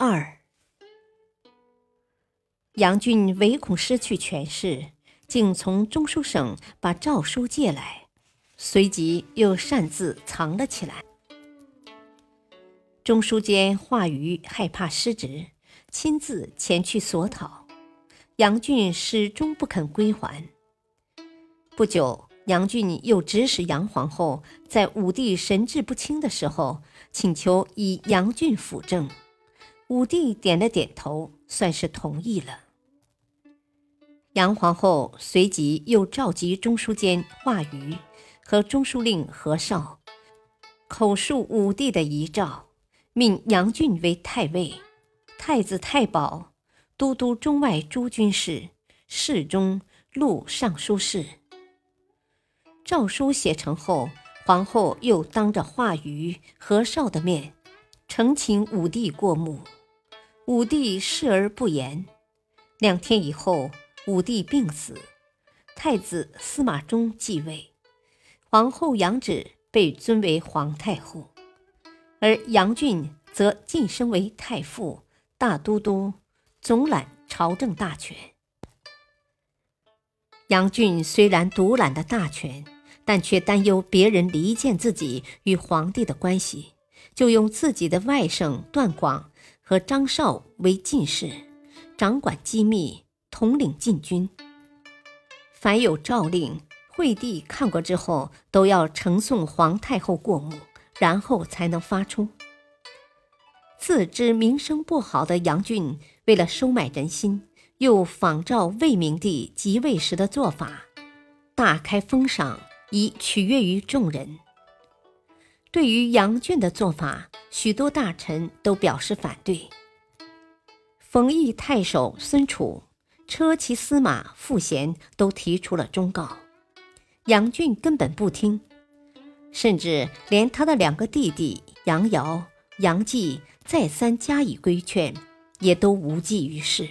二，杨俊唯恐失去权势，竟从中书省把诏书借来，随即又擅自藏了起来。中书监华瑜害怕失职，亲自前去索讨，杨俊始终不肯归还。不久，杨俊又指使杨皇后在武帝神志不清的时候，请求以杨俊辅政。武帝点了点头，算是同意了。杨皇后随即又召集中书监华瑜和中书令何绍，口述武帝的遗诏，命杨俊为太尉、太子太保、都督中外诸军事、侍中、录尚书事。诏书写成后，皇后又当着华瑜、何绍的面，呈请武帝过目。武帝视而不言。两天以后，武帝病死，太子司马衷继位，皇后杨芷被尊为皇太后，而杨俊则晋升为太傅、大都督，总揽朝政大权。杨俊虽然独揽了大权，但却担忧别人离间自己与皇帝的关系，就用自己的外甥段广。和张绍为进士，掌管机密，统领禁军。凡有诏令，惠帝看过之后，都要呈送皇太后过目，然后才能发出。自知名声不好的杨俊，为了收买人心，又仿照魏明帝即位时的做法，大开封赏，以取悦于众人。对于杨俊的做法，许多大臣都表示反对。冯异太守孙楚、车骑司马傅贤都提出了忠告，杨俊根本不听，甚至连他的两个弟弟杨尧、杨继再三加以规劝，也都无济于事。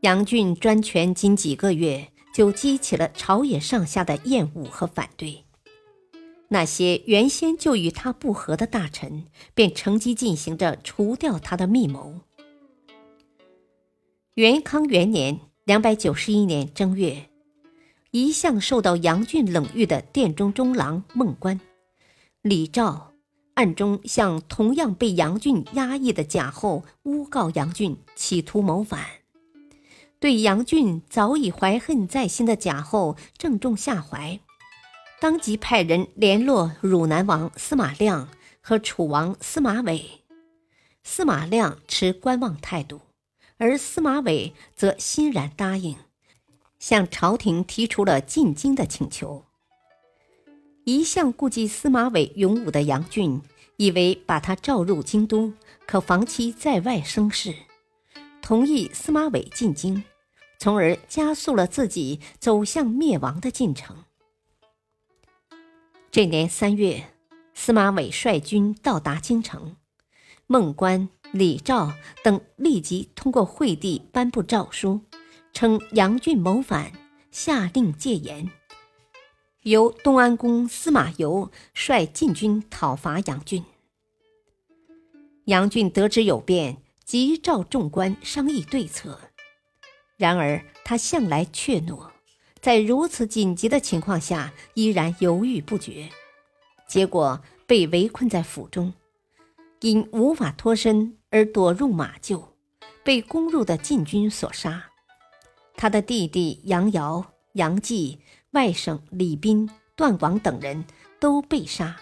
杨俊专权仅几个月，就激起了朝野上下的厌恶和反对。那些原先就与他不和的大臣，便乘机进行着除掉他的密谋。元康元年（两百九十一年）正月，一向受到杨俊冷遇的殿中中郎孟观、李肇，暗中向同样被杨俊压抑的贾后诬告杨俊企图谋反。对杨俊早已怀恨在心的贾后正中下怀。当即派人联络汝南王司马亮和楚王司马玮，司马亮持观望态度，而司马玮则欣然答应，向朝廷提出了进京的请求。一向顾忌司马玮勇武的杨俊，以为把他召入京都，可防其在外生事，同意司马玮进京，从而加速了自己走向灭亡的进程。这年三月，司马玮率军到达京城，孟观、李肇等立即通过惠帝颁布诏书，称杨俊谋反，下令戒严，由东安公司马攸率禁军讨伐杨俊。杨俊得知有变，急召众官商议对策，然而他向来怯懦。在如此紧急的情况下，依然犹豫不决，结果被围困在府中，因无法脱身而躲入马厩，被攻入的禁军所杀。他的弟弟杨尧、杨继、外甥李斌、段广等人都被杀，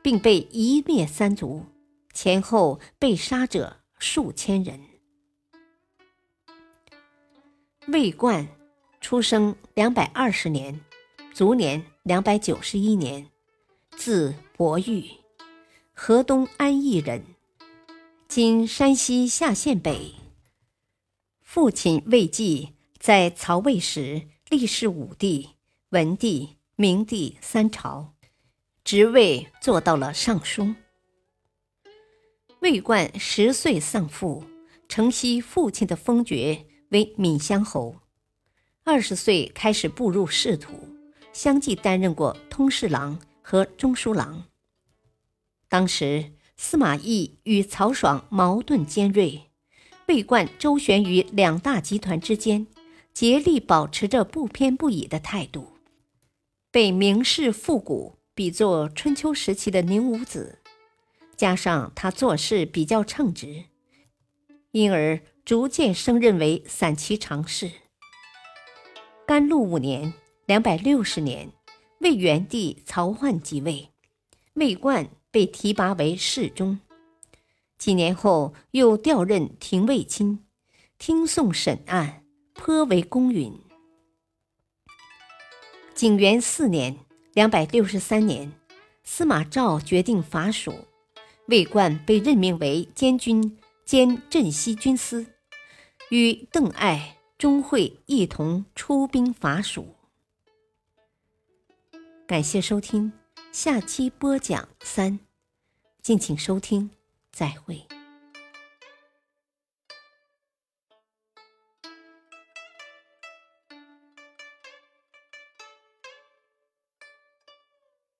并被一灭三族，前后被杀者数千人。魏冠。出生两百二十年，卒年两百九十一年，字伯玉，河东安邑人，今山西夏县北。父亲魏济在曹魏时历仕武帝、文帝、明帝三朝，职位做到了尚书。魏冠十岁丧父，承袭父亲的封爵为闽乡侯。二十岁开始步入仕途，相继担任过通侍郎和中书郎。当时司马懿与曹爽矛盾尖锐，魏冠周旋于两大集团之间，竭力保持着不偏不倚的态度，被名士复古比作春秋时期的宁武子。加上他做事比较称职，因而逐渐升任为散骑常侍。甘露五年（两百六十年），魏元帝曹奂即位，魏冠被提拔为侍中。几年后，又调任廷尉卿，听讼审案，颇为公允。景元四年（两百六十三年），司马昭决定伐蜀，魏冠被任命为监军兼镇西军司，与邓艾。终会一同出兵伐蜀。感谢收听，下期播讲三，敬请收听，再会。